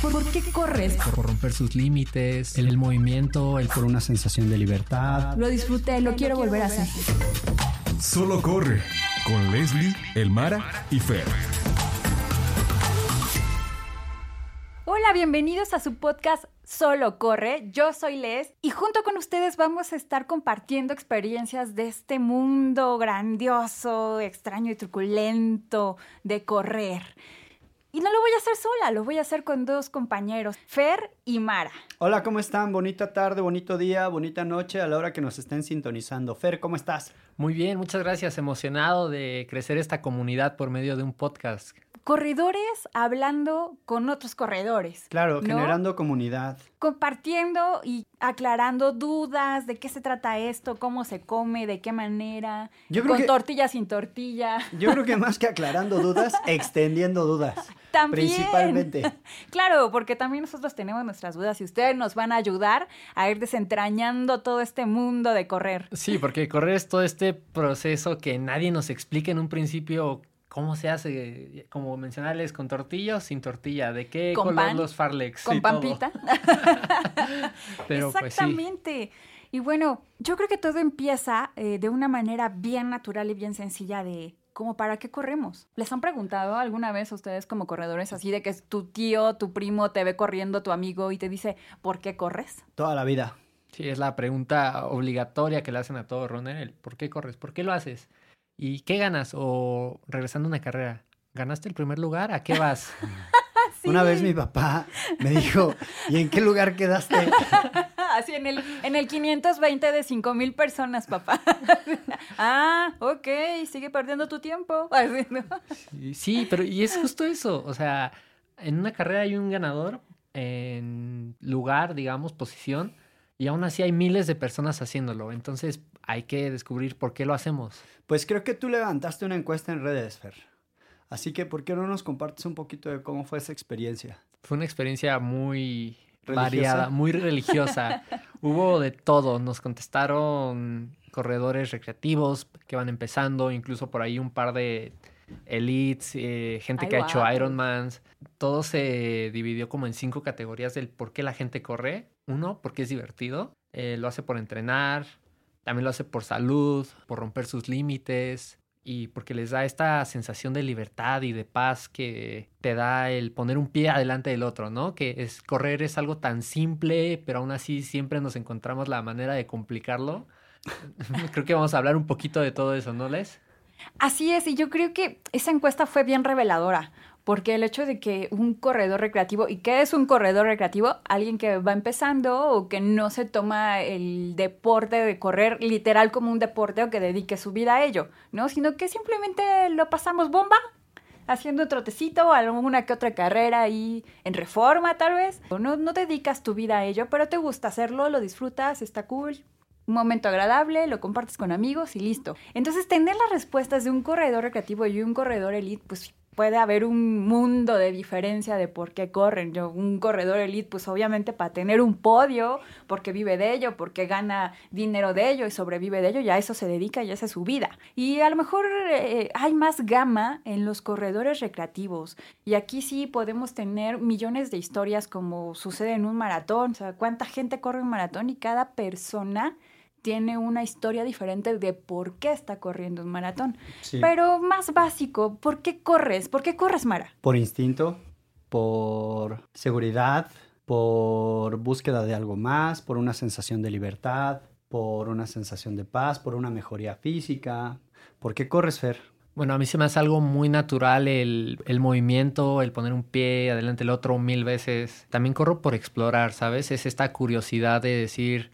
¿Por, qué corres? Por romper sus límites, el, movimiento, el por una sensación de libertad. Lo disfruté, lo quiero volver a hacer. Solo corre con Leslie, Elmara y Fer. Hola, bienvenidos a su podcast Solo Corre. Yo soy Les y junto con ustedes vamos a estar compartiendo experiencias de este mundo grandioso, extraño y truculento de correr. Y no lo voy a hacer sola, lo voy a hacer con dos compañeros, Fer y Mara. Hola, ¿cómo están? Bonita tarde, bonito día, bonita noche a la hora que nos estén sintonizando. Fer, ¿cómo estás? Muy bien, muchas gracias. Emocionado de crecer esta comunidad por medio de un podcast corredores hablando con otros corredores. Claro, generando comunidad. Compartiendo y aclarando dudas de qué se trata esto, cómo se come, de qué manera, con tortilla sin tortilla. Yo creo que más que aclarando dudas, extendiendo dudas. También. Principalmente. Claro, porque también nosotros tenemos nuestras dudas y ustedes nos van a ayudar a ir desentrañando todo este mundo de correr. Sí, porque correr es todo este proceso que nadie nos explica en un principio ¿Cómo se hace? Como mencionarles, con tortilla o sin tortilla. ¿De qué con color los farlex? Con pampita. Pero pues, Exactamente. Y bueno, yo creo que todo empieza eh, de una manera bien natural y bien sencilla de ¿cómo para qué corremos? ¿Les han preguntado alguna vez a ustedes como corredores así de que tu tío, tu primo te ve corriendo, tu amigo y te dice, ¿por qué corres? Toda la vida. Sí, es la pregunta obligatoria que le hacen a todo Ronel. ¿Por qué corres? ¿Por qué lo haces? ¿Y qué ganas? O regresando a una carrera, ¿ganaste el primer lugar? ¿A qué vas? Una vez mi papá me dijo, ¿y en qué lugar quedaste? Así en el, en el 520 de 5 mil personas, papá. ah, ok, sigue perdiendo tu tiempo. sí, pero y es justo eso. O sea, en una carrera hay un ganador en lugar, digamos, posición, y aún así hay miles de personas haciéndolo. Entonces hay que descubrir por qué lo hacemos. Pues creo que tú levantaste una encuesta en redes, Fer. Así que, ¿por qué no nos compartes un poquito de cómo fue esa experiencia? Fue una experiencia muy variada, muy religiosa. Hubo de todo. Nos contestaron corredores recreativos que van empezando, incluso por ahí un par de elites, eh, gente que ha hecho Ironmans. Todo se dividió como en cinco categorías del por qué la gente corre. Uno, porque es divertido. Eh, lo hace por entrenar. También lo hace por salud, por romper sus límites y porque les da esta sensación de libertad y de paz que te da el poner un pie adelante del otro, ¿no? Que es correr es algo tan simple, pero aún así siempre nos encontramos la manera de complicarlo. creo que vamos a hablar un poquito de todo eso, ¿no, Les? Así es, y yo creo que esa encuesta fue bien reveladora, porque el hecho de que un corredor recreativo, ¿y qué es un corredor recreativo? Alguien que va empezando o que no se toma el deporte de correr literal como un deporte o que dedique su vida a ello, ¿no? Sino que simplemente lo pasamos bomba haciendo un trotecito, alguna que otra carrera ahí en reforma tal vez. No, no dedicas tu vida a ello, pero te gusta hacerlo, lo disfrutas, está cool, un momento agradable, lo compartes con amigos y listo. Entonces, tener las respuestas de un corredor recreativo y un corredor elite, pues puede haber un mundo de diferencia de por qué corren. Yo, un corredor elite, pues obviamente para tener un podio, porque vive de ello, porque gana dinero de ello y sobrevive de ello, ya eso se dedica y esa es su vida. Y a lo mejor eh, hay más gama en los corredores recreativos. Y aquí sí podemos tener millones de historias como sucede en un maratón. O sea, cuánta gente corre un maratón y cada persona tiene una historia diferente de por qué está corriendo un maratón. Pero más básico, ¿por qué corres? ¿Por qué corres, Mara? Por instinto, por seguridad, por búsqueda de algo más, por una sensación de libertad, por una sensación de paz, por una mejoría física. ¿Por qué corres, Fer? Bueno, a mí se me hace algo muy natural el, el, movimiento, el poner un pie adelante el otro mil veces. También corro por explorar, ¿sabes? Es esta curiosidad de decir,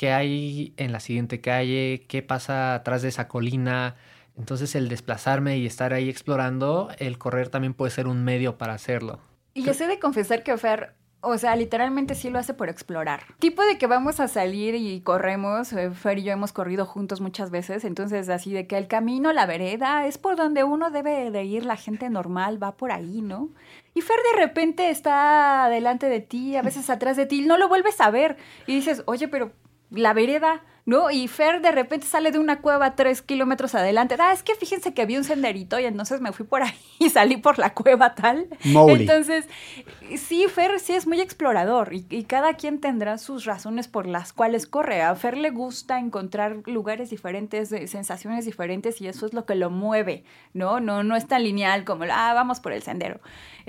qué hay en la siguiente calle, qué pasa atrás de esa colina. Entonces el desplazarme y estar ahí explorando, el correr también puede ser un medio para hacerlo. Y yo sé de confesar que Fer, o sea, literalmente sí lo hace por explorar. Tipo de que vamos a salir y corremos, eh, Fer y yo hemos corrido juntos muchas veces, entonces así de que el camino, la vereda, es por donde uno debe de ir, la gente normal va por ahí, ¿no? Y Fer de repente está delante de ti, a veces atrás de ti, no lo vuelves a ver y dices, oye, pero la vereda, ¿no? Y Fer de repente sale de una cueva tres kilómetros adelante. Ah, es que fíjense que había un senderito y entonces me fui por ahí y salí por la cueva tal. Entonces, sí, Fer sí es muy explorador y, y, cada quien tendrá sus razones por las cuales corre. A Fer le gusta encontrar lugares diferentes, sensaciones diferentes y eso es lo que lo mueve, ¿no? No, no es tan lineal como, ah, vamos por el sendero.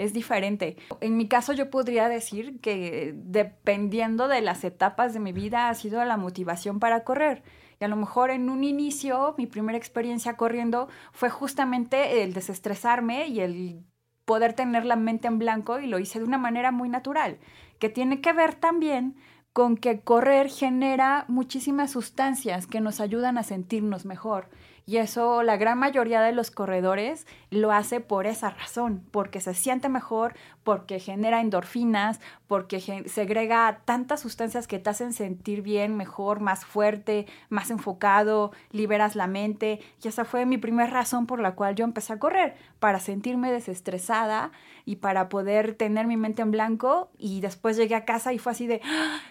Es diferente. En mi caso yo podría decir que dependiendo de las etapas de mi vida ha sido la motivación para correr. Y a lo mejor en un inicio, mi primera experiencia corriendo fue justamente el desestresarme y el poder tener la mente en blanco y lo hice de una manera muy natural, que tiene que ver también con que correr genera muchísimas sustancias que nos ayudan a sentirnos mejor. Y eso la gran mayoría de los corredores lo hace por esa razón, porque se siente mejor, porque genera endorfinas, porque segrega tantas sustancias que te hacen sentir bien, mejor, más fuerte, más enfocado, liberas la mente. Y esa fue mi primera razón por la cual yo empecé a correr, para sentirme desestresada y para poder tener mi mente en blanco. Y después llegué a casa y fue así de, ¡ah!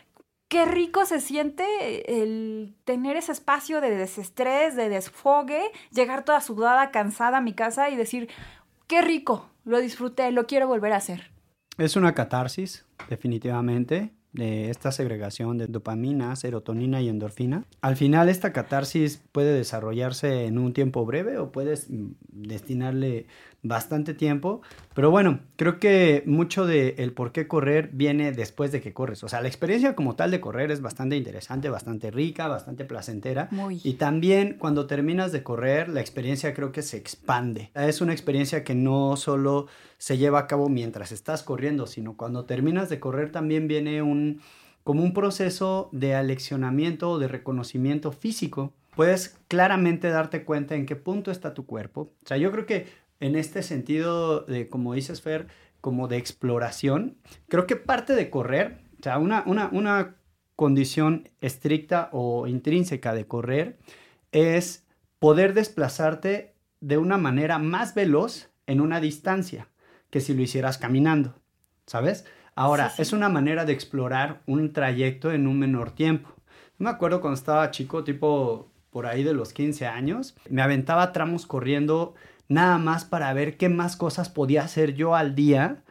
Qué rico se siente el tener ese espacio de desestrés, de desfogue, llegar toda sudada, cansada a mi casa y decir, qué rico, lo disfruté, lo quiero volver a hacer. Es una catarsis, definitivamente de esta segregación de dopamina, serotonina y endorfina. Al final esta catarsis puede desarrollarse en un tiempo breve o puedes mm, destinarle bastante tiempo, pero bueno, creo que mucho de el por qué correr viene después de que corres. O sea, la experiencia como tal de correr es bastante interesante, bastante rica, bastante placentera. Muy. Y también cuando terminas de correr, la experiencia creo que se expande. Es una experiencia que no solo se lleva a cabo mientras estás corriendo, sino cuando terminas de correr también viene un como un proceso de aleccionamiento o de reconocimiento físico. Puedes claramente darte cuenta en qué punto está tu cuerpo. O sea, yo creo que en este sentido de, como dices, Fer, como de exploración, creo que parte de correr, o sea, una, una, una condición estricta o intrínseca de correr es poder desplazarte de una manera más veloz en una distancia que si lo hicieras caminando, ¿sabes? Ahora, es una manera de explorar un trayecto en un menor tiempo. me acuerdo cuando estaba chico, tipo por ahí de los 15 años, me aventaba tramos corriendo nada más para ver qué más cosas podía hacer yo al día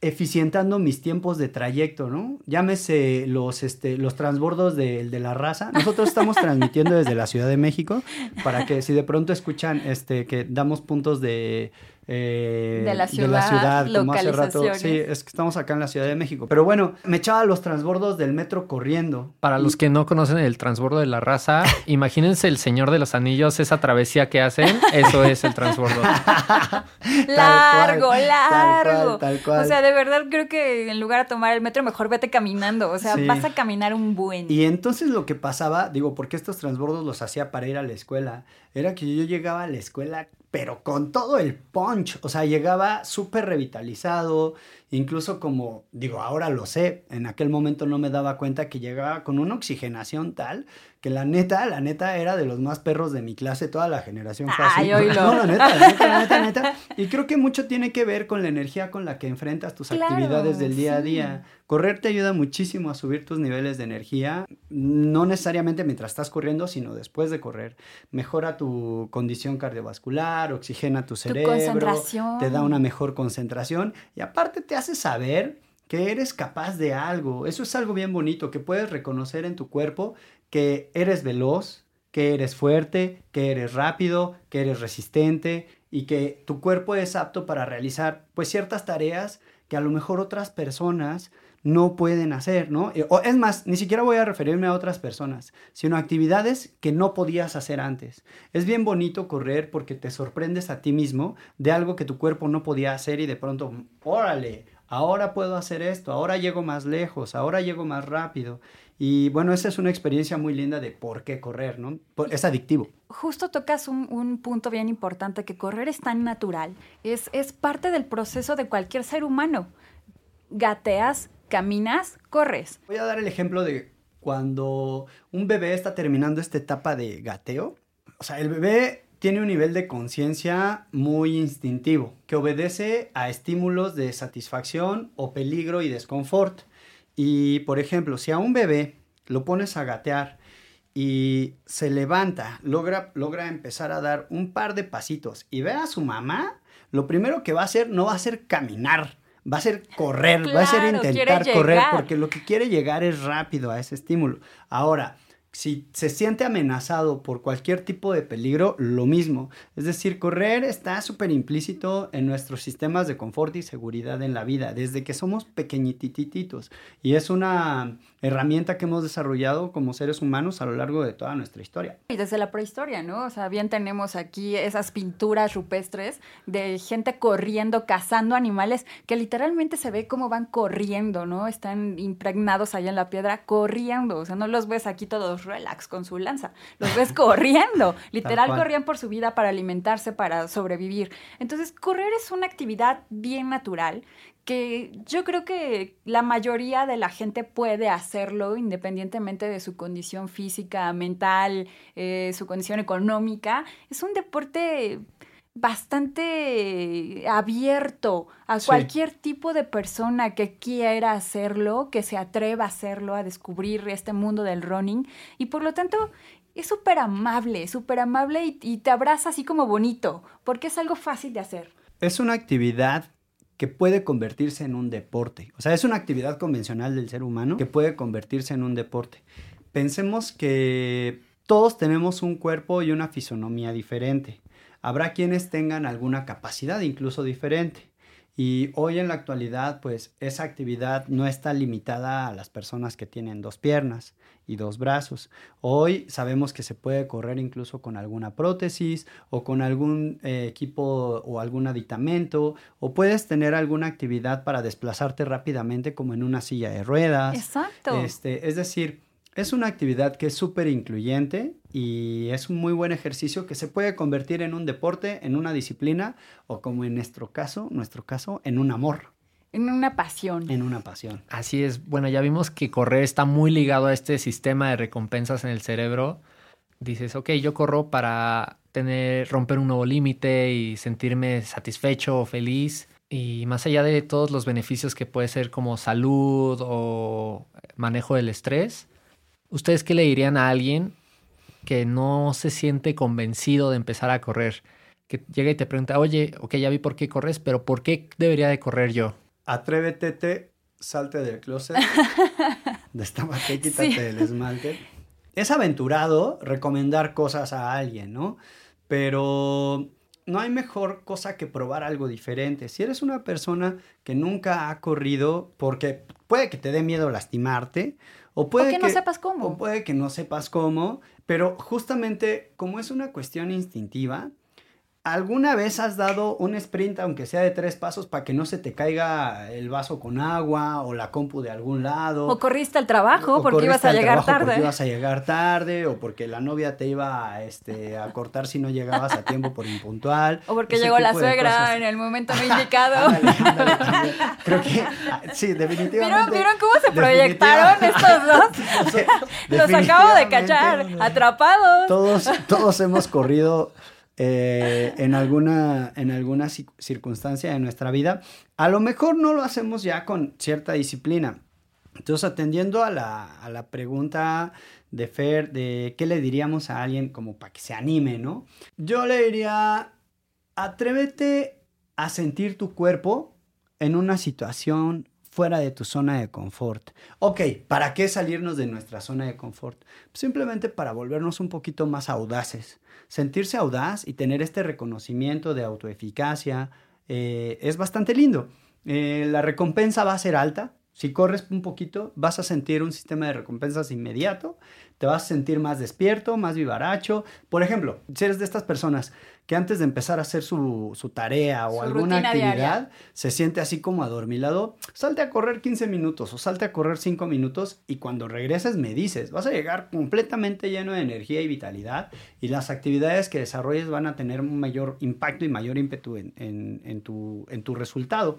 eficientando mis tiempos de trayecto, ¿no? Llámese los, este, los transbordos de, de, la raza. Nosotros estamos transmitiendo desde la Ciudad de México para que si de pronto escuchan este, que damos puntos de eh, de la ciudad, como hace rato. Sí, es que estamos acá en la Ciudad de México. Pero bueno, me echaba los transbordos del metro corriendo. Para los que no conocen el transbordo de la raza, imagínense el Señor de los Anillos, esa travesía que hacen, eso es el transbordo. largo, largo. Tal cual, O sea, de verdad creo que en lugar de tomar el metro, mejor vete caminando. O sea, vas a caminar un buen. Y entonces lo que pasaba, digo, porque estos transbordos los hacía para ir a la escuela, era que yo llegaba a la escuela pero con todo el punch, o sea, llegaba súper revitalizado, incluso como, digo, ahora lo sé, en aquel momento no me daba cuenta que llegaba con una oxigenación tal que la neta, la neta era de los más perros de mi clase, toda la generación. Ay, no, la neta, la neta, la neta, la neta. Y creo que mucho tiene que ver con la energía con la que enfrentas tus actividades del día a día. Correr te ayuda muchísimo a subir tus niveles de energía, no necesariamente mientras estás corriendo, sino después de correr. Mejora tu condición cardiovascular, oxigena tu cerebro, te da una mejor concentración y aparte te hace saber que eres capaz de algo. Eso es algo bien bonito, que puedes reconocer en tu cuerpo que eres veloz, que eres fuerte, que eres rápido, que eres resistente y que tu cuerpo es apto para realizar pues ciertas tareas que a lo mejor otras personas no pueden hacer, ¿no? Eh, o es más, ni siquiera voy a referirme a otras personas, sino actividades que no podías hacer antes. Es bien bonito correr porque te sorprendes a ti mismo de algo que tu cuerpo no podía hacer y de pronto, órale, ahora puedo hacer esto, ahora llego más lejos, ahora llego más rápido. Y bueno, esa es una experiencia muy linda de por qué correr, ¿no? Es adictivo. Justo tocas un, un punto bien importante, que correr es tan natural, es, es parte del proceso de cualquier ser humano. Gateas, caminas, corres. Voy a dar el ejemplo de cuando un bebé está terminando esta etapa de gateo. O sea, el bebé tiene un nivel de conciencia muy instintivo, que obedece a estímulos de satisfacción o peligro y desconfort. Y, por ejemplo, si a un bebé lo pones a gatear y se levanta, logra, logra empezar a dar un par de pasitos y ve a su mamá, lo primero que va a hacer no va a ser caminar, va a ser correr, va a ser intentar correr, porque lo que quiere llegar es rápido a ese estímulo. Ahora, si se siente amenazado por cualquier tipo de peligro, lo mismo. Es decir, correr está súper implícito en nuestros sistemas de confort y seguridad en la vida, desde que somos pequeñitititos. Y es una herramienta que hemos desarrollado como seres humanos a lo largo de toda nuestra historia. Y desde la prehistoria, ¿no? O sea, bien tenemos aquí esas pinturas rupestres de gente corriendo, cazando animales, que literalmente se ve cómo van corriendo, ¿no? Están impregnados allá en la piedra, corriendo. O sea, no los ves aquí todos relax con su lanza. Los ves corriendo. Literal corrían por su vida para alimentarse, para sobrevivir. Entonces, correr es una actividad bien natural que yo creo que la mayoría de la gente puede hacerlo independientemente de su condición física, mental, eh, su condición económica. Es un deporte bastante abierto a cualquier tipo de persona que quiera hacerlo, que se atreva a hacerlo, a descubrir este mundo del running. Y por lo tanto, es súper amable, súper amable y, y, te abraza así como bonito, porque es algo fácil de hacer. Es una actividad que puede convertirse en un deporte. O sea, es una actividad convencional del ser humano que puede convertirse en un deporte. Pensemos que todos tenemos un cuerpo y una fisonomía diferente. Habrá quienes tengan alguna capacidad incluso diferente. Y hoy en la actualidad, pues esa actividad no está limitada a las personas que tienen dos piernas y dos brazos. Hoy sabemos que se puede correr incluso con alguna prótesis o con algún eh, equipo o algún aditamento o puedes tener alguna actividad para desplazarte rápidamente como en una silla de ruedas. Exacto. Este, es decir, es una actividad que es súper incluyente y es un muy buen ejercicio que se puede convertir en un deporte, en una disciplina o como en nuestro caso, nuestro caso, en un amor. En una pasión. En una pasión. Así es. Bueno, ya vimos que correr está muy ligado a este sistema de recompensas en el cerebro. Dices, ok, yo corro para tener, romper un nuevo límite y sentirme satisfecho o feliz. Y más allá de todos los beneficios que puede ser como salud o manejo del estrés, ¿Ustedes qué le dirían a alguien que no se siente convencido de empezar a correr? Que llega y te pregunta, oye, ok, ya vi por qué corres, pero ¿por qué debería de correr yo? Atrévete, salte del closet, destápate, quítate del esmalte. Es aventurado recomendar cosas a alguien, ¿no? Pero no hay mejor cosa que probar algo diferente. Si eres una persona que nunca ha corrido, porque puede que te dé miedo lastimarte, o puede que, no sepas cómo. O puede que no sepas cómo, pero justamente como es una cuestión instintiva, ¿Alguna vez has dado un sprint, aunque sea de tres pasos, para que no se te caiga el vaso con agua o la compu de algún lado? O corriste al trabajo porque ibas a llegar tarde. Porque ibas a llegar tarde, o porque la novia te iba este, a cortar si no llegabas a tiempo por impuntual. O porque llegó la suegra en el momento no indicado. Creo que ah, sí, definitivamente. ¿Vieron, cómo se proyectaron estos dos? Los acabo de cachar, atrapados. Todos, todos hemos corrido eh, en, alguna, en circunstancia de nuestra vida, a lo mejor no lo hacemos ya con cierta disciplina. Entonces, atendiendo a la, a la pregunta de Fer, de qué le diríamos a alguien como para que se anime, ¿no? Yo le diría, atrévete a sentir tu cuerpo en una situación fuera de tu zona de confort. Ok, ¿para qué salirnos de nuestra zona de confort? simplemente para volvernos un poquito más audaces. Sentirse audaz y tener este reconocimiento de autoeficacia eh, es bastante lindo. Eh, la recompensa va a ser alta. Si corres un poquito, vas a sentir un sistema de recompensas inmediato te vas a sentir más despierto, más vivaracho. Por ejemplo, si eres de estas personas que antes de empezar a hacer su, tarea o alguna actividad se siente así como adormilado, salte a correr 15 minutos o salte a correr 5 minutos y cuando regreses me dices, vas a llegar completamente lleno de energía y vitalidad y las actividades que desarrolles van a tener un mayor impacto y mayor ímpetu en, en, tu, en tu resultado.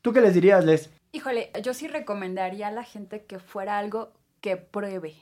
¿Tú qué les dirías, Les? Híjole, yo sí recomendaría a la gente que fuera algo que pruebe.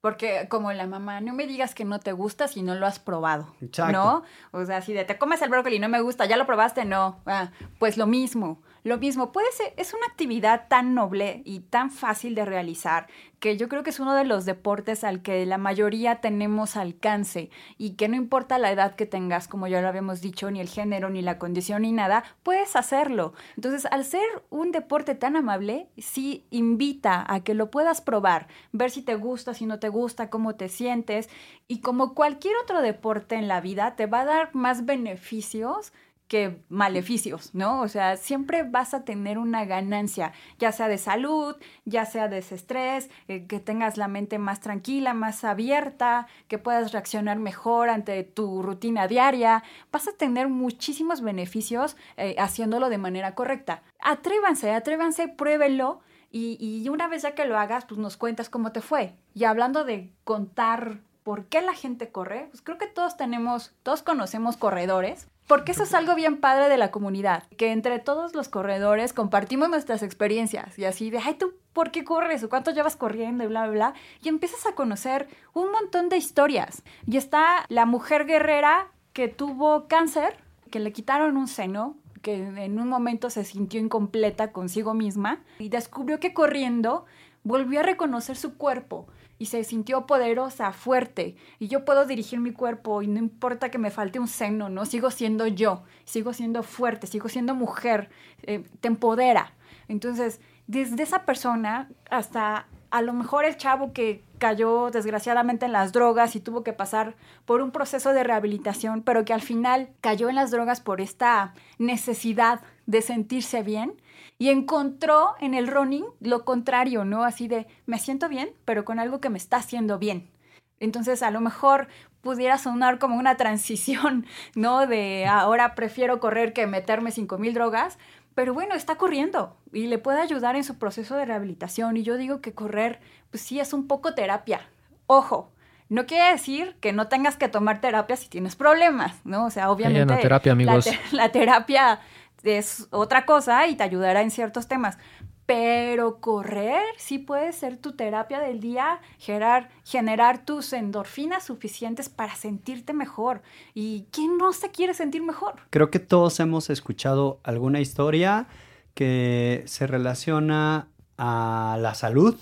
Porque como la mamá, no me digas que no te gusta si no lo has probado, ¿no? O sea, si de te comes el brócoli y no me gusta, ¿ya lo probaste? No. Ah, pues lo mismo. Lo mismo, puede ser, es una actividad tan noble y tan fácil de realizar que yo creo que es uno de los deportes al que la mayoría tenemos alcance y que no importa la edad que tengas, como ya lo habíamos dicho, ni el género, ni la condición, ni nada, puedes hacerlo. Entonces, al ser un deporte tan amable, sí invita a que lo puedas probar, ver si te gusta, si no te gusta, cómo te sientes y como cualquier otro deporte en la vida, te va a dar más beneficios que maleficios, ¿no? O sea, siempre vas a tener una ganancia, ya sea de salud, ya sea de estrés, eh, que tengas la mente más tranquila, más abierta, que puedas reaccionar mejor ante tu rutina diaria. Vas a tener muchísimos beneficios eh, haciéndolo de manera correcta. Atrévanse, atrévanse, pruébenlo. Y, y una vez ya que lo hagas, pues nos cuentas cómo te fue. Y hablando de contar por qué la gente corre, pues creo que todos tenemos, todos conocemos corredores porque eso es algo bien padre de la comunidad, que entre todos los corredores compartimos nuestras experiencias y así de, ay, tú, ¿por qué corres? ¿O cuánto llevas corriendo? Y bla, bla, bla. Y empiezas a conocer un montón de historias. Y está la mujer guerrera que tuvo cáncer, que le quitaron un seno, que en un momento se sintió incompleta consigo misma y descubrió que corriendo volvió a reconocer su cuerpo y se sintió poderosa, fuerte, y yo puedo dirigir mi cuerpo y no importa que me falte un seno, ¿no? Sigo siendo yo, sigo siendo fuerte, sigo siendo mujer, eh, te empodera. Entonces, desde esa persona hasta a lo mejor el chavo que cayó desgraciadamente en las drogas y tuvo que pasar por un proceso de rehabilitación, pero que al final cayó en las drogas por esta necesidad de sentirse bien, y encontró en el running lo contrario, ¿no? Así de, me siento bien, pero con algo que me está haciendo bien. Entonces, a lo mejor pudiera sonar como una transición, ¿no? De ahora prefiero correr que meterme 5000 drogas, pero bueno, está corriendo y le puede ayudar en su proceso de rehabilitación. Y yo digo que correr, pues sí, es un poco terapia. Ojo, no quiere decir que no tengas que tomar terapia si tienes problemas, ¿no? O sea, obviamente. terapia, amigos. la terapia es otra cosa y te ayudará en ciertos temas. Pero correr sí puede ser tu terapia del día, generar, generar tus endorfinas suficientes para sentirte mejor. ¿Y quién no se quiere sentir mejor? Creo que todos hemos escuchado alguna historia que se relaciona a la salud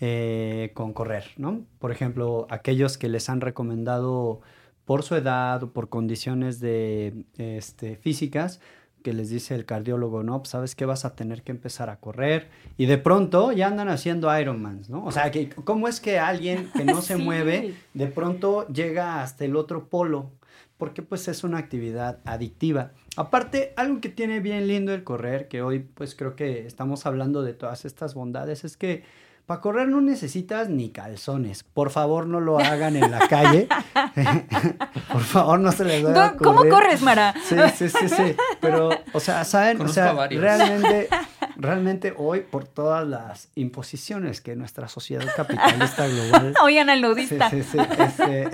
eh, con correr, ¿no? Por ejemplo, aquellos que les han recomendado por su edad o por condiciones de, este, físicas, que les dice el cardiólogo, no, pues sabes que vas a tener que empezar a correr y de pronto ya andan haciendo Ironmans, ¿no? O sea, que, ¿cómo es que alguien que no se mueve de pronto llega hasta el otro polo? Porque pues es una actividad adictiva. Aparte, algo que tiene bien lindo el correr, que hoy pues creo que estamos hablando de todas estas bondades, es que para correr no necesitas ni calzones. Por favor, no lo hagan en la calle. Por favor, no se les vaya a correr. ¿Cómo corres, Mara? Sí, sí, sí, sí. Pero, o sea, ¿saben? o sea, realmente, realmente hoy, por todas las imposiciones que nuestra sociedad capitalista global... Oigan al nudista. Sí, sí, sí. Este,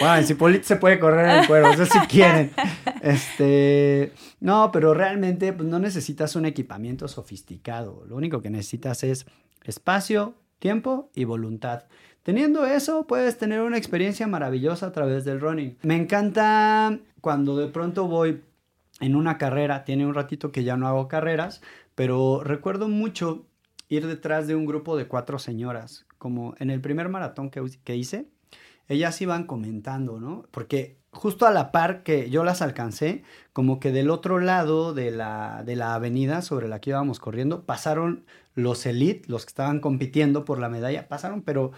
bueno, en Cipolite se puede correr el cuero, eso si quieren. Este, no, pero realmente pues, no necesitas un equipamiento sofisticado. Lo único que necesitas es espacio, tiempo y voluntad. Teniendo eso, puedes tener una experiencia maravillosa a través del running. Me encanta cuando de pronto voy en una carrera, tiene un ratito que ya no hago carreras, pero recuerdo mucho ir detrás de un grupo de cuatro señoras, como en el primer maratón que, que hice, ellas iban comentando, ¿no? Porque justo a la par que yo las alcancé, como que del otro lado de la, de la avenida sobre la que íbamos corriendo, pasaron los elite, los que estaban compitiendo por la medalla, pasaron, pero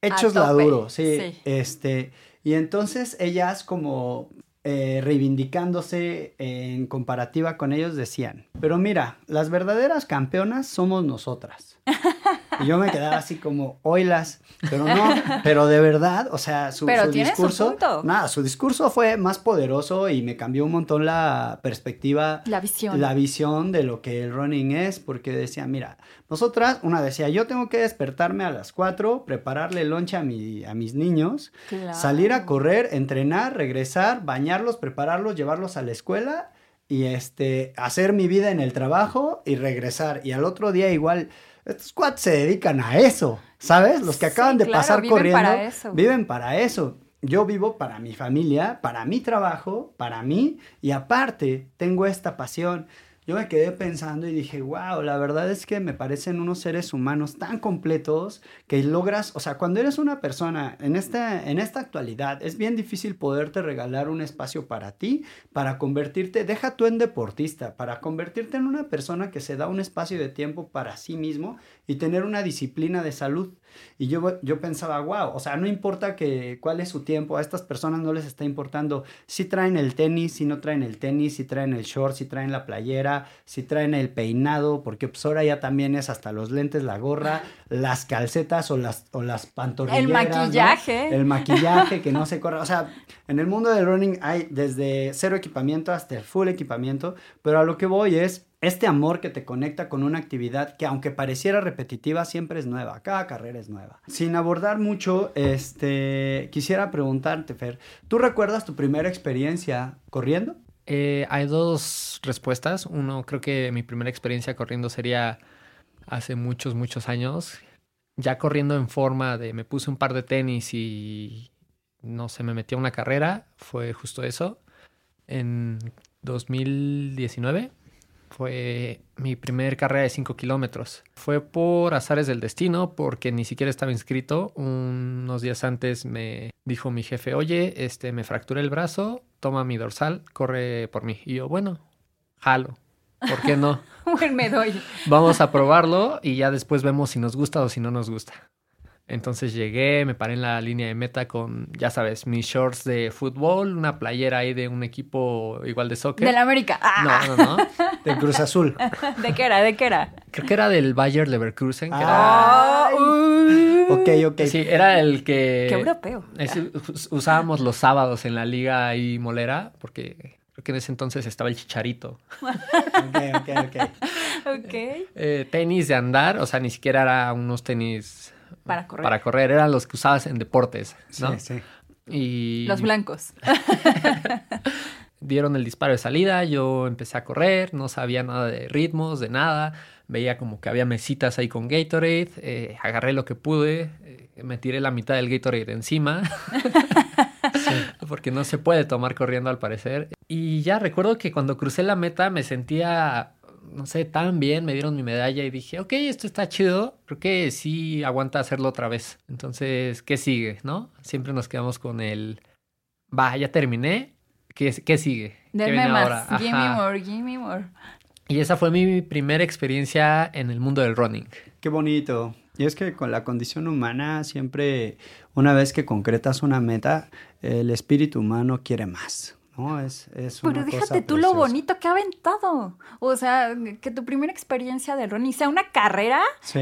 hechos la duro, sí, Este, y entonces ellas como eh, reivindicándose en comparativa con ellos decían, pero mira, las verdaderas campeonas somos nosotras. Y yo me quedaba así como, oilas, pero no, pero de verdad, o sea, su, pero su discurso, nada, su discurso fue más poderoso y me cambió un montón la perspectiva, la visión, la visión de lo que el running es, porque decía, mira, nosotras, una decía, yo tengo que despertarme a las 4, prepararle lonche a, mi, a mis niños, salir a correr, entrenar, regresar, bañarlos, prepararlos, llevarlos a la escuela y este, hacer mi vida en el trabajo y regresar. Y al otro día igual estos cuates se dedican a eso, ¿sabes? Los que acaban de pasar corriendo. Viven para eso. Viven para eso. yo vivo para mi familia, para mi trabajo, para mí y aparte tengo esta pasión yo me quedé pensando y dije, wow, la verdad es que me parecen unos seres humanos tan completos que logras, o sea, cuando eres una persona en esta, en esta actualidad, es bien difícil poderte regalar un espacio para ti, para convertirte, deja tú en deportista, para convertirte en una persona que se da un espacio de tiempo para sí mismo y tener una disciplina de salud. Y yo, yo pensaba, wow, o sea, no importa que, cuál es su tiempo, a estas personas no les está importando si traen el tenis, si no traen el tenis, si traen el short, si traen la playera, si traen el peinado, porque pues ahora ya también es hasta los lentes, la gorra, las calcetas o las, o las pantorrilleras. El maquillaje. El maquillaje que no se corre. O sea, en el mundo del running hay desde cero equipamiento hasta el full equipamiento, pero a lo que voy es este amor que te conecta con una actividad que aunque pareciera repetitiva, siempre es nueva, cada carrera es nueva. Sin abordar mucho, este, quisiera preguntarte, Fer, ¿tú recuerdas tu primera experiencia corriendo? Eh, hay dos respuestas. Uno, creo que mi primera experiencia corriendo sería hace muchos, muchos años. Ya corriendo en forma de me puse un par de tenis y no sé, me metí a una carrera. Fue justo eso. En 2019 fue mi primer carrera de 5 kilómetros. Fue por azares del destino, porque ni siquiera estaba inscrito. Unos días antes me dijo mi jefe, oye, este, me fracturé el brazo, toma mi dorsal, corre por mí. Y yo, bueno, jalo. ¿Por qué no? me doy. Vamos a probarlo y ya después vemos si nos gusta o si no nos gusta. Entonces llegué, me paré en la línea de meta con, ya sabes, mis shorts de fútbol, una playera ahí de un equipo igual de soccer. Del América. No, no, no. Del Cruz Azul. ¿De qué era? ¿De qué era? Creo que era del Bayer Leverkusen. Que era... ok, ok. Sí, era el que... Qué europeo. usábamos los sábados en la liga ahí molera, porque creo que en ese entonces estaba el chicharito. ok, ok, ok. Ok. Eh, tenis de andar, o sea, ni siquiera era unos tenis para correr. Para correr, eran los que usabas en deportes, ¿no? Sí, sí. Y... Los blancos. Dieron el disparo de salida, yo empecé a correr, no sabía nada de ritmos, de nada. Veía como que había mesitas ahí con Gatorade, eh, agarré lo que pude, eh, me tiré la mitad del Gatorade encima. Porque no se puede tomar corriendo al parecer. Y ya recuerdo que cuando crucé la meta me sentía no sé, tan bien, me dieron mi medalla y dije, ok, esto está chido, creo que sí aguanta hacerlo otra vez. Entonces, ¿qué sigue, no? Siempre nos quedamos con el, va, ya terminé, ¿qué, qué sigue? Deme más, give me more, give me more. Y esa fue mi primera experiencia en el mundo del running. Qué bonito. Y es que con la condición humana siempre, una vez que concretas una meta, el espíritu humano quiere más. No, es, es Pero déjate tú lo bonito que ha aventado. O sea, que tu primera experiencia de running sea una carrera,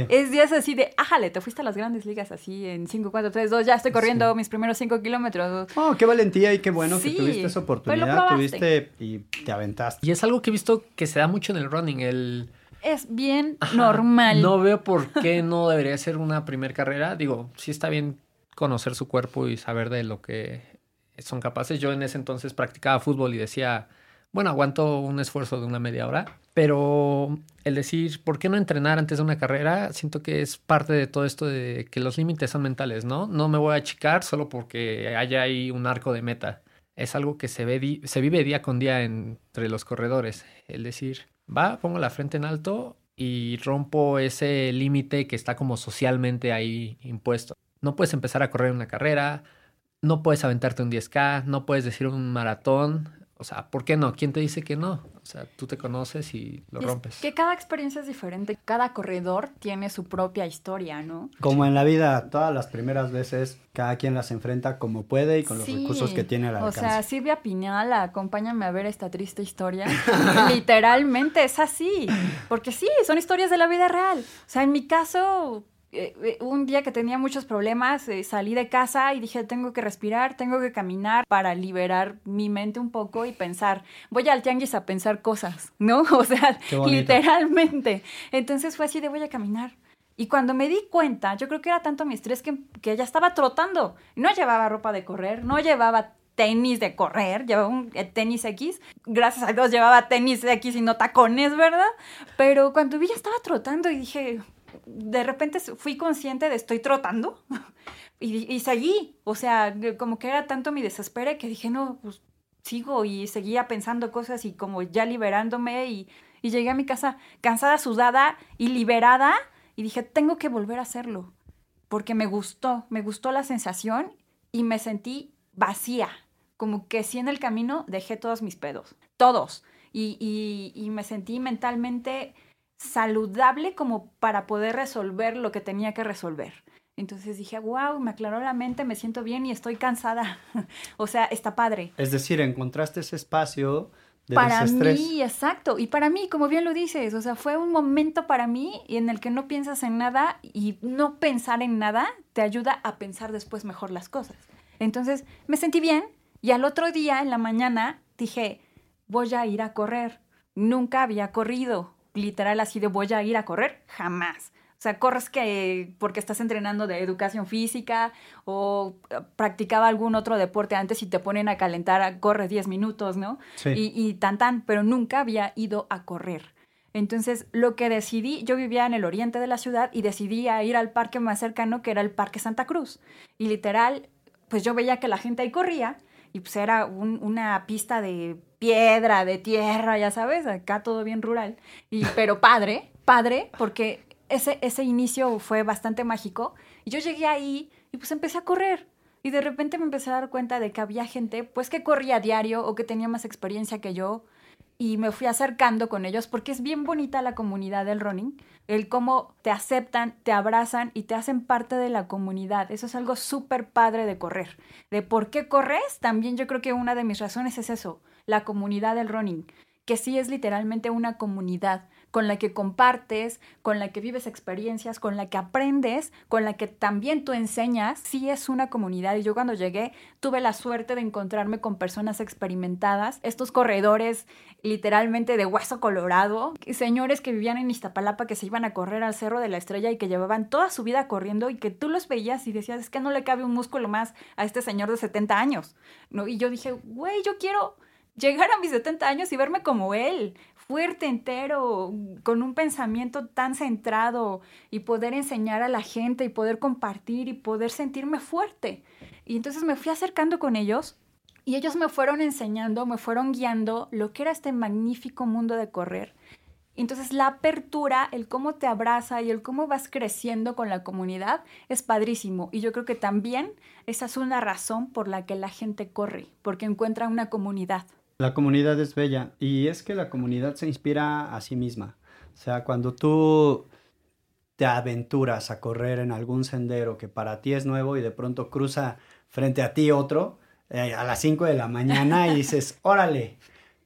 es días así de, ájale, te fuiste a las grandes ligas así en 5, 4, 3, 2, ya estoy corriendo mis primeros 5 kilómetros. Oh, qué valentía y qué bueno que tuviste esa pues oportunidad, tuviste y te aventaste. Y es algo que he visto que se da mucho en el running, el... Es bien normal. No veo por qué no debería ser una primera carrera. Digo, sí está bien conocer su cuerpo y saber de lo que son capaces. Yo en ese entonces practicaba fútbol y decía, bueno, aguanto un esfuerzo de una media hora, pero el decir, ¿por qué no entrenar antes de una carrera? Siento que es parte de todo esto de que los límites son mentales, ¿no? No me voy a achicar solo porque haya ahí un arco de meta. Es algo que se, ve se vive día con día entre los corredores. El decir, va, pongo la frente en alto y rompo ese límite que está como socialmente ahí impuesto. No puedes empezar a correr una carrera, no puedes aventarte un 10K, no puedes decir un maratón. O sea, ¿por qué no? ¿Quién te dice que no? O sea, tú te conoces y lo rompes. que cada experiencia es diferente. Cada corredor tiene su propia historia, ¿no? Como en la vida, todas las primeras veces, cada quien las enfrenta como puede y con los recursos que tiene a la alcance. O sea, Silvia Pinal, acompáñame a ver esta triste historia. Literalmente es así. Porque sí, son historias de la vida real. O sea, en mi caso, eh, eh, un día que tenía muchos problemas, eh, salí de casa y dije, tengo que respirar, tengo que caminar para liberar mi mente un poco y pensar, voy al tianguis a pensar cosas, ¿no? O sea, literalmente. Entonces fue así de voy a caminar. Y cuando me di cuenta, yo creo que era tanto mi estrés que, que ya estaba trotando. No llevaba ropa de correr, no llevaba tenis de correr, llevaba un tenis X. Gracias a Dios llevaba tenis X y no tacones, ¿verdad? Pero cuando vi ya estaba trotando y dije, de repente fui consciente de estoy trotando, Y, seguí, o sea, como que era tanto mi desespero que dije, no, pues sigo y seguía pensando cosas y como ya liberándome y, llegué a mi casa cansada, sudada y liberada y dije, tengo que volver a hacerlo porque me gustó, me gustó la sensación y me sentí vacía, como que sí en el camino dejé todos mis pedos, todos, y, y me sentí mentalmente saludable como para poder resolver lo que tenía que resolver. Entonces dije, wow, me aclaró la mente, me siento bien y estoy cansada. o sea, está padre. Es decir, encontraste ese espacio de para mí, exacto. Y para mí, como bien lo dices, o sea, fue un momento para mí en el que no piensas en nada y no pensar en nada te ayuda a pensar después mejor las cosas. Entonces me sentí bien y al otro día, en la mañana, dije, voy a ir a correr. Nunca había corrido, literal así de voy a ir a correr, jamás. O sea, corres que porque estás entrenando de educación física o eh, practicaba algún otro deporte antes y te ponen a calentar, corres 10 minutos, ¿no? Sí. Y, y tan tan, pero nunca había ido a correr. Entonces, lo que decidí, yo vivía en el oriente de la ciudad y decidí ir al parque más cercano, que era el Parque Santa Cruz. Y literal, pues yo veía que la gente ahí corría y pues era una pista de piedra, de tierra, ya sabes, acá todo bien rural. Y, pero padre, padre, porque ese, ese inicio fue bastante mágico. Y yo llegué ahí y pues empecé a correr. Y de repente me empecé a dar cuenta de que había gente pues que corría a diario o que tenía más experiencia que yo y me fui acercando con ellos porque es bien bonita la comunidad del running, el cómo te aceptan, te abrazan y te hacen parte de la comunidad. Eso es algo súper padre de correr. De por qué corres, también yo creo que una de mis razones es eso, la comunidad del running, que sí es literalmente una comunidad con la que compartes, con la que vives experiencias, con la que aprendes, con la que también tú enseñas, sí es una comunidad. Y yo cuando llegué tuve la suerte de encontrarme con personas experimentadas, estos corredores literalmente de hueso colorado, señores que vivían en Iztapalapa que se iban a correr al Cerro de la Estrella y que llevaban toda su vida corriendo y que tú los veías y decías, es que no le cabe un músculo más a este señor de 70 años. ¿No? Y yo dije, güey, yo quiero llegar a mis 70 años y verme como él, fuerte, entero, con un pensamiento tan centrado y poder enseñar a la gente y poder compartir y poder sentirme fuerte. Y entonces me fui acercando con ellos y ellos me fueron enseñando, me fueron guiando lo que era este magnífico mundo de correr. Entonces la apertura, el cómo te abraza y el cómo vas creciendo con la comunidad es padrísimo. Y yo creo que también esa es una razón por la que la gente corre, porque encuentra una comunidad. La comunidad es bella y es que la comunidad se inspira a sí misma. O sea, cuando tú te aventuras a correr en algún sendero que para ti es nuevo y de pronto cruza frente a ti otro eh, a las 5 de la mañana y dices, órale,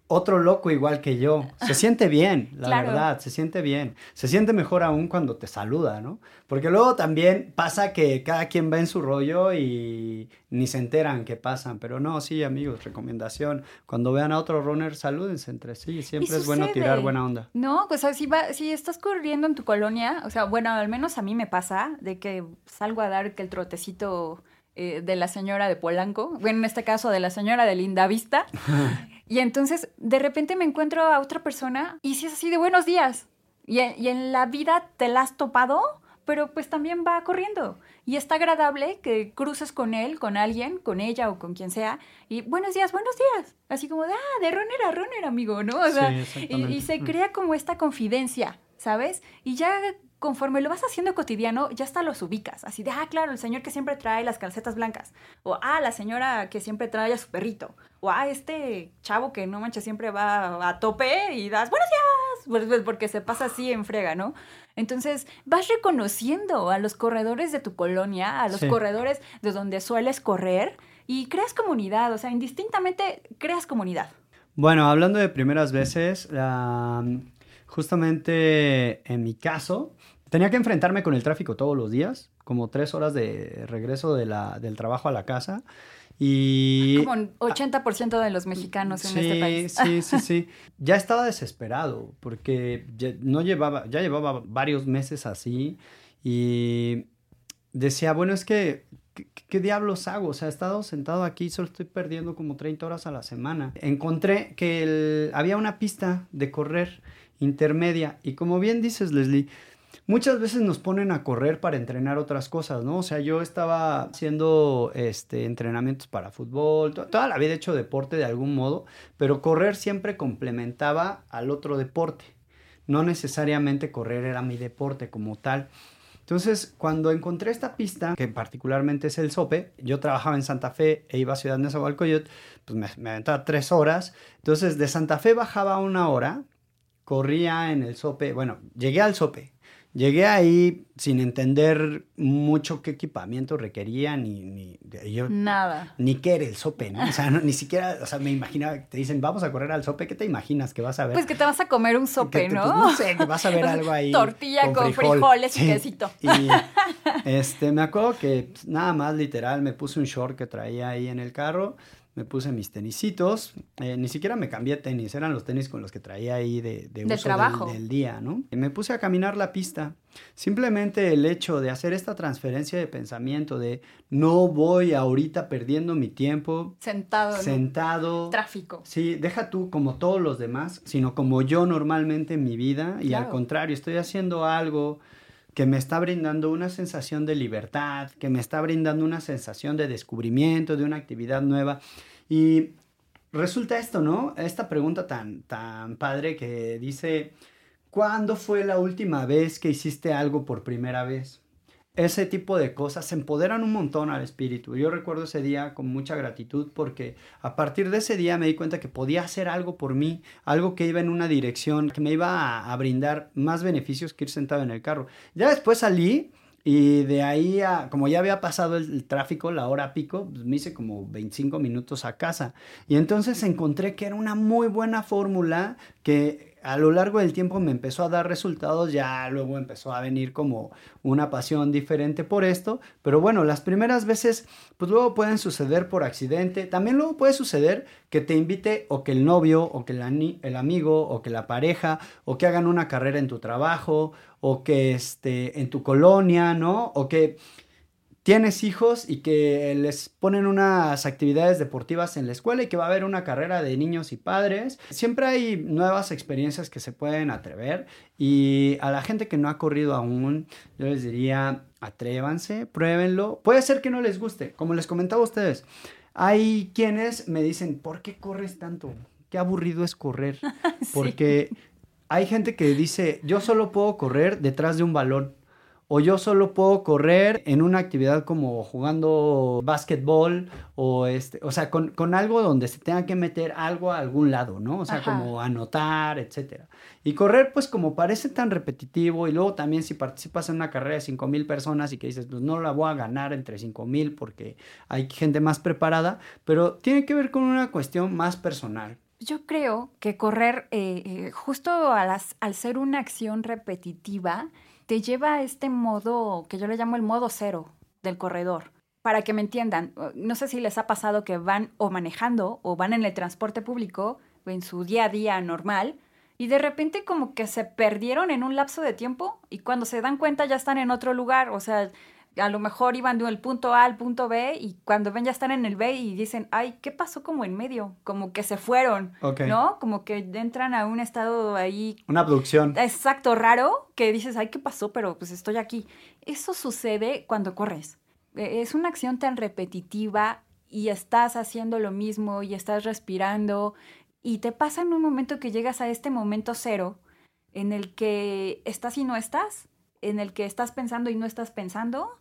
otro loco igual que yo. Se siente bien, la verdad, se siente bien. Se siente mejor aún cuando te saluda, ¿no? Porque luego también pasa que cada quien va en su rollo y ni se enteran que pasan. Pero no, sí, amigos, recomendación. Cuando vean a otro runner, salúdense entre sí. Siempre es bueno tirar buena onda. No, pues si, va, si estás corriendo en tu colonia, o sea, bueno, al menos a mí me pasa de que salgo a dar que el trotecito eh, de la señora de Polanco, bueno, en este caso de la señora de Linda Vista. Y entonces de repente me encuentro a otra persona y si es así de buenos días. Y, en la vida te la has topado, pero pues también va corriendo. Y está agradable que cruces con él, con alguien, con ella o con quien sea. Y buenos días, buenos días. Así como de, ah, de runner a runner, amigo, ¿no? O sea, y, y, se crea como esta confidencia, ¿sabes? Y ya conforme lo vas haciendo cotidiano, ya hasta los ubicas. Así de, ah, claro, el señor que siempre trae las calcetas blancas. O, ah, la señora que siempre trae a su perrito. O, ah, este chavo que no manches siempre va a tope y das, buenos días, pues, pues, porque se pasa así en frega, ¿no? Entonces, vas reconociendo a los corredores de tu colonia, a los corredores de donde sueles correr y creas comunidad, o sea, indistintamente creas comunidad. Bueno, hablando de primeras veces, justamente en mi caso, tenía que enfrentarme con el tráfico todos los días, como tres horas de regreso de la, del trabajo a la casa. Y... Como 80% de los mexicanos en este país. Sí, sí, sí. Ya estaba desesperado porque ya, no llevaba, ya llevaba varios meses así y decía, bueno, es que, ¿qué, diablos hago? O sea, he estado sentado aquí, solo estoy perdiendo como 30 horas a la semana. Encontré que había una pista de correr intermedia y como bien dices, Leslie, muchas veces nos ponen a correr para entrenar otras cosas, ¿no? O sea, yo estaba haciendo este, entrenamientos para fútbol, toda la vida he hecho deporte de algún modo, pero correr siempre complementaba al otro deporte. No necesariamente correr era mi deporte como tal. Entonces, cuando encontré esta pista, que particularmente es el SOPE, yo trabajaba en Santa Fe e iba a Ciudad Nezahualcóyotl, pues me, me aventaba tres horas. Entonces, de Santa Fe bajaba una hora, corría en el SOPE, bueno, llegué al SOPE, Llegué ahí sin entender mucho qué equipamiento requería, ni, ni yo, Nada. Ni qué era el sope, ¿no? O sea, ni siquiera, o sea, me imaginaba, te dicen, vamos a correr al sope, ¿qué te imaginas que vas a ver? Pues que te vas a comer un sope, ¿no? Pues, no sé, que vas a ver algo ahí. Tortilla con, frijoles y quesito. Y este, me acuerdo que pues, nada más literal me puse un short que traía ahí en el carro me puse mis tenisitos, eh, ni siquiera me cambié tenis, eran los tenis con los que traía ahí de, de, uso trabajo. Del, del, día, ¿no? Y me puse a caminar la pista. Simplemente el hecho de hacer esta transferencia de pensamiento de no voy ahorita perdiendo mi tiempo. Sentado. Sentado. Tráfico. Sí, deja tú como todos los demás, sino como yo normalmente en mi vida y al contrario, estoy haciendo algo que me está brindando una sensación de libertad, que me está brindando una sensación de descubrimiento, de una actividad nueva. Y resulta esto, ¿no? Esta pregunta tan, tan padre que dice, ¿cuándo fue la última vez que hiciste algo por primera vez? Ese tipo de cosas empoderan un montón al espíritu. Yo recuerdo ese día con mucha gratitud porque a partir de ese día me di cuenta que podía hacer algo por mí, algo que iba en una dirección, que me iba a, brindar más beneficios que ir sentado en el carro. Ya después salí y de ahí, como ya había pasado el, el tráfico, la hora pico, pues me hice como 25 minutos a casa. Y entonces encontré que era una muy buena fórmula que a lo largo del tiempo me empezó a dar resultados, ya luego empezó a venir como una pasión diferente por esto, pero bueno, las primeras veces pues luego pueden suceder por accidente, también luego puede suceder que te invite o que el novio o que el, amigo o que la pareja o que hagan una carrera en tu trabajo o que este, en tu colonia, ¿no? O que tienes hijos y que les ponen unas actividades deportivas en la escuela y que va a haber una carrera de niños y padres. Siempre hay nuevas experiencias que se pueden atrever y a la gente que no ha corrido aún, yo les diría, atrévanse, pruébenlo. Puede ser que no les guste, como les comentaba a ustedes. Hay quienes me dicen, ¿por qué corres tanto? Qué aburrido es correr. sí. Porque hay gente que dice, yo solo puedo correr detrás de un balón o yo solo puedo correr en una actividad como jugando básquetbol o este, o sea, con, con, algo donde se tenga que meter algo a algún lado, ¿no? O sea, Ajá. como anotar, etcétera. Y correr, pues como parece tan repetitivo y luego también si participas en una carrera de 5 mil personas y que dices, pues no la voy a ganar entre 5 mil porque hay gente más preparada, pero tiene que ver con una cuestión más personal. Yo creo que correr, eh, eh, justo a las, al ser una acción repetitiva, te lleva a este modo que yo le llamo el modo cero del corredor. Para que me entiendan, no sé si les ha pasado que van o manejando o van en el transporte público o en su día a día normal y de repente como que se perdieron en un lapso de tiempo y cuando se dan cuenta ya están en otro lugar, o sea, a lo mejor iban del punto A al punto B y cuando ven ya están en el B y dicen, ay, ¿qué pasó como en medio? Como que se fueron, okay. ¿no? Como que entran a un estado ahí... Una abducción. Exacto, raro, que dices, ay, ¿qué pasó? Pero pues estoy aquí. Eso sucede cuando corres. Es una acción tan repetitiva y estás haciendo lo mismo y estás respirando y te pasa en un momento que llegas a este momento cero en el que estás y no estás, en el que estás pensando y no estás pensando,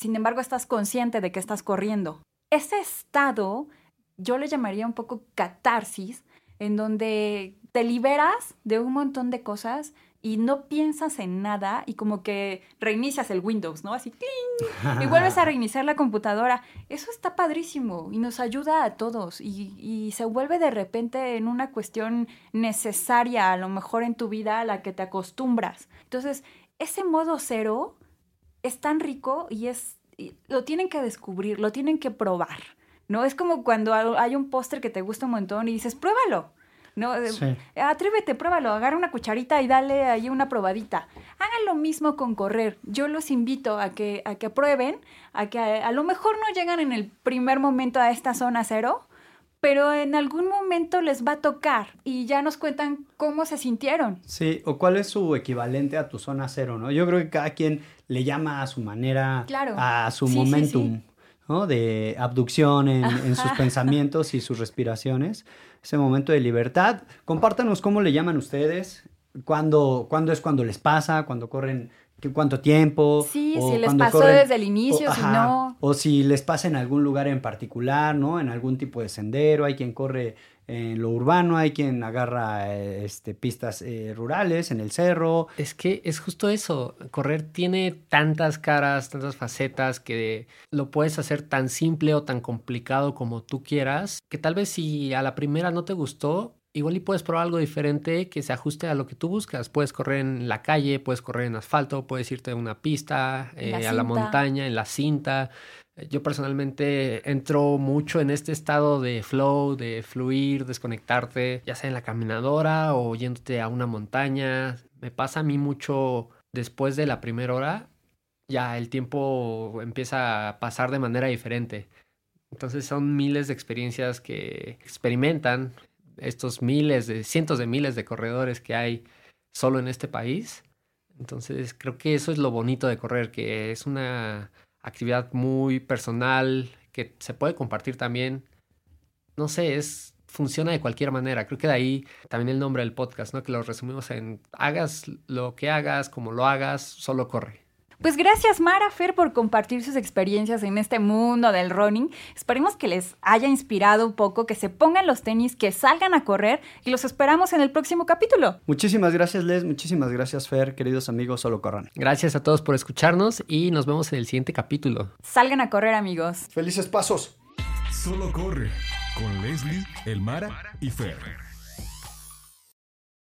sin embargo estás consciente de que estás corriendo. Ese estado yo le llamaría un poco catarsis, en donde te liberas de un montón de cosas y no piensas en nada y como que reinicias el Windows, ¿no? Así, ¡cling! y vuelves a reiniciar la computadora. Eso está padrísimo y nos ayuda a todos y, y, se vuelve de repente en una cuestión necesaria a lo mejor en tu vida a la que te acostumbras. Entonces, ese modo cero es tan rico y es lo tienen que descubrir, lo tienen que probar. ¿No? Es como cuando hay un póster que te gusta un montón y dices, pruébalo. ¿no? Sí. Atrévete, pruébalo, agarra una cucharita y dale ahí una probadita. Hagan lo mismo con correr. Yo los invito a que, a que prueben, a que a, a, lo mejor no llegan en el primer momento a esta zona cero, pero en algún momento les va a tocar y ya nos cuentan cómo se sintieron. Sí, o cuál es su equivalente a tu zona cero, ¿no? Yo creo que cada quien le llama a su manera, a su momentum. ¿no? de abducción en, sus pensamientos y sus respiraciones, ese momento de libertad. Compártanos cómo le llaman ustedes, cuándo, cuándo es cuando les pasa, cuando corren cuánto tiempo. Sí, si les pasó desde el inicio, si no. O si les pasa en algún lugar en particular, ¿no? En algún tipo de sendero, hay quien corre en lo urbano, hay quien agarra este, pistas eh, rurales en el cerro. Es que es justo eso, correr tiene tantas caras, tantas facetas que lo puedes hacer tan simple o tan complicado como tú quieras, que tal vez si a la primera no te gustó, igual y puedes probar algo diferente que se ajuste a lo que tú buscas. Puedes correr en la calle, puedes correr en asfalto, puedes irte a una pista, eh, a la montaña, en la cinta. Yo personalmente entro mucho en este estado de flow, de fluir, desconectarte, ya sea en la caminadora o yéndote a una montaña. Me pasa a mí mucho después de la primera hora, ya el tiempo empieza a pasar de manera diferente. Entonces son miles de experiencias que experimentan estos miles de, cientos de miles de corredores que hay solo en este país. Entonces creo que eso es lo bonito de correr, que es una actividad muy personal, que se puede compartir también. No sé, es funciona de cualquier manera. Creo que de ahí también el nombre del podcast, ¿no? Que lo resumimos en hagas lo que hagas, como lo hagas, solo corre. Pues gracias Mara Fer por compartir sus experiencias en este mundo del running. Esperemos que les haya inspirado un poco, que se pongan los tenis, que salgan a correr y los esperamos en el próximo capítulo. Muchísimas gracias Les, muchísimas gracias Fer, queridos amigos, solo corran. Gracias a todos por escucharnos y nos vemos en el siguiente capítulo. Salgan a correr amigos. Felices pasos. Solo corre con Leslie, Elmara y Fer.